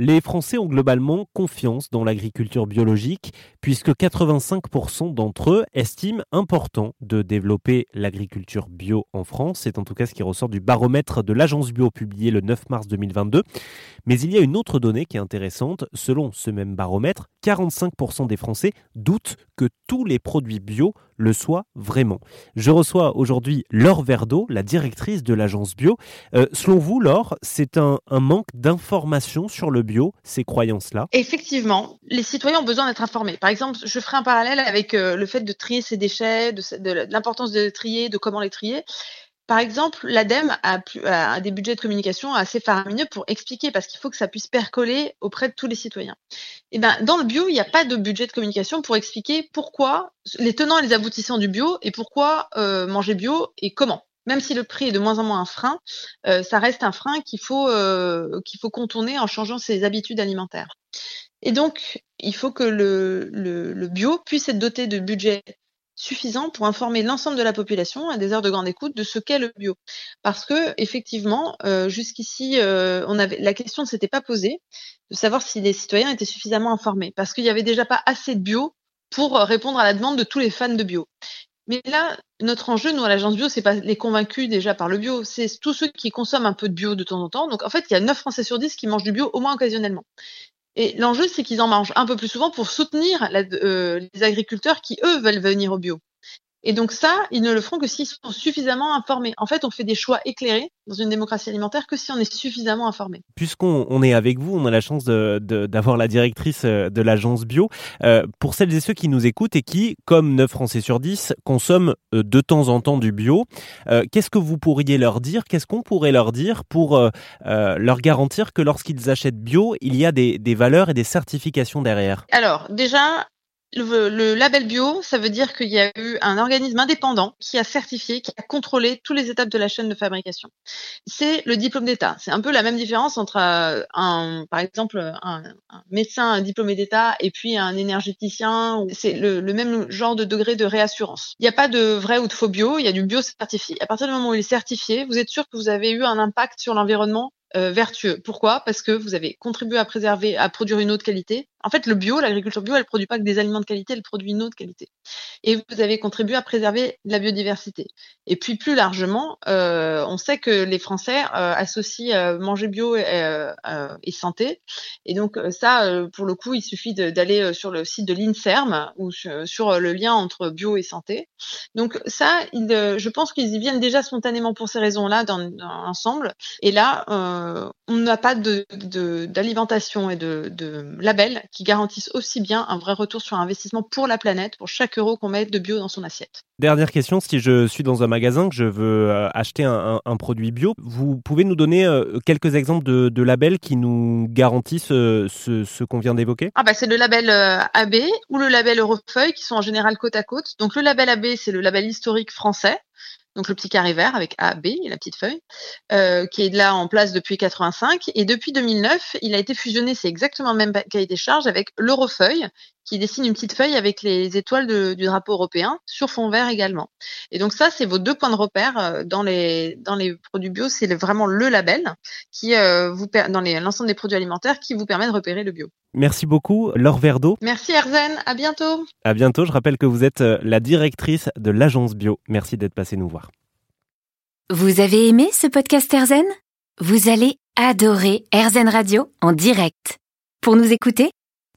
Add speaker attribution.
Speaker 1: Les Français ont globalement confiance dans l'agriculture biologique puisque 85% d'entre eux estiment important de développer l'agriculture bio en France. C'est en tout cas ce qui ressort du baromètre de l'agence bio publié le 9 mars 2022. Mais il y a une autre donnée qui est intéressante. Selon ce même baromètre, 45% des Français doutent que tous les produits bio le soient vraiment. Je reçois aujourd'hui Laure Verdeau, la directrice de l'agence bio. Euh, selon vous, Laure, c'est un, manque d'information sur le bio, ces croyances-là
Speaker 2: Effectivement, les citoyens ont besoin d'être informés. Par exemple, je ferai un parallèle avec euh, le fait de trier ses déchets, de l'importance de trier, de comment les trier. Par exemple, l'ADEME a, des budgets de communication assez faramineux pour expliquer, parce qu'il faut que ça puisse percoler auprès de tous les citoyens. Et eh ben, dans le bio, il n'y a pas de budget de communication pour expliquer pourquoi, les tenants et les aboutissants du bio, et pourquoi euh, manger bio et comment. Même si le prix est de moins en moins un frein, euh, ça reste un frein qu'il faut, euh, qu'il faut contourner en changeant ses habitudes alimentaires. Et donc, il faut que le, bio puisse être doté de budgets suffisant pour informer l'ensemble de la population à des heures de grande écoute de ce qu'est le bio. Parce que effectivement, euh, jusqu'ici, euh, la question ne s'était pas posée de savoir si les citoyens étaient suffisamment informés, parce qu'il n'y avait déjà pas assez de bio pour répondre à la demande de tous les fans de bio. Mais là, notre enjeu, nous, à l'agence bio, c'est pas les convaincus déjà par le bio, c'est tous ceux qui consomment un peu de bio de temps en temps. Donc, en fait, il y a 9 Français sur 10 qui mangent du bio au moins occasionnellement. Et l'enjeu, c'est qu'ils en mangent un peu plus souvent pour soutenir euh, les agriculteurs qui, eux, veulent venir au bio. Et donc ça, ils ne le feront que s'ils sont suffisamment informés. En fait, on fait des choix éclairés dans une démocratie alimentaire que si on est suffisamment informé.
Speaker 1: Puisqu'on est avec vous, on a la chance d'avoir la directrice euh, de l'agence bio. Euh, pour celles et ceux qui nous écoutent et qui, comme 9 Français sur 10, consomment euh, de temps en temps du bio, qu'est-ce que vous pourriez leur dire? Qu'est-ce qu'on pourrait leur dire pour leur garantir que lorsqu'ils achètent bio, il y a des, des valeurs et des certifications derrière?
Speaker 2: Alors, déjà, le, label bio, ça veut dire qu'il y a eu un organisme indépendant qui a certifié, qui a contrôlé toutes les étapes de la chaîne de fabrication. C'est le diplôme d'État. C'est un peu la même différence entre euh, un, par exemple, un, médecin diplômé d'État et puis un énergéticien. C'est le, même genre de degré de réassurance. Il n'y a pas de vrai ou de faux bio. Il y a du bio certifié. À partir du moment où il est certifié, vous êtes sûr que vous avez eu un impact sur l'environnement euh, vertueux. Pourquoi? Parce que vous avez contribué à préserver, à produire une autre qualité. En fait, le bio, l'agriculture bio, elle produit pas que des aliments de qualité, elle produit une autre qualité. Et vous avez contribué à préserver la biodiversité. Et puis plus largement, euh, on sait que les Français euh, associent manger bio et, et, santé. Et donc ça, pour le coup, il suffit d'aller sur le site de l'Inserm ou sur, le lien entre bio et santé. Donc ça, je pense qu'ils y viennent déjà spontanément pour ces raisons-là dans, l'ensemble. Et là, euh, on n'a pas d'alimentation et de, de labels qui garantissent aussi bien un vrai retour sur investissement pour la planète, pour chaque euro qu'on met de bio dans son assiette.
Speaker 1: Dernière question, si je suis dans un magasin, que je veux euh, acheter un, produit bio, vous pouvez nous donner euh, quelques exemples de, labels qui nous garantissent ce, qu'on vient d'évoquer?
Speaker 2: Ah bah C'est le label AB ou le label Eurofeuille qui sont en général côte à côte. Donc le label AB, c'est le label historique français donc le petit carré vert avec A, B la petite feuille, euh, qui est là en place depuis 85. Et depuis 2009, il a été fusionné, c'est exactement le même cahier des charges, avec l'Eurofeuille, qui dessine une petite feuille avec les étoiles du drapeau européen sur fond vert également. Et donc ça, c'est vos deux points de repère euh, dans les dans les produits bio. C'est vraiment le label qui euh, vous dans l'ensemble des produits alimentaires qui vous permet de repérer le bio.
Speaker 1: Merci beaucoup, Laure Verdeau.
Speaker 2: Merci Erzen, à bientôt.
Speaker 1: À bientôt. Je rappelle que vous êtes euh, la directrice de l'agence bio. Merci d'être passé nous voir.
Speaker 3: Vous avez aimé ce podcast Erzen Vous allez adorer Erzen Radio en direct. Pour nous écouter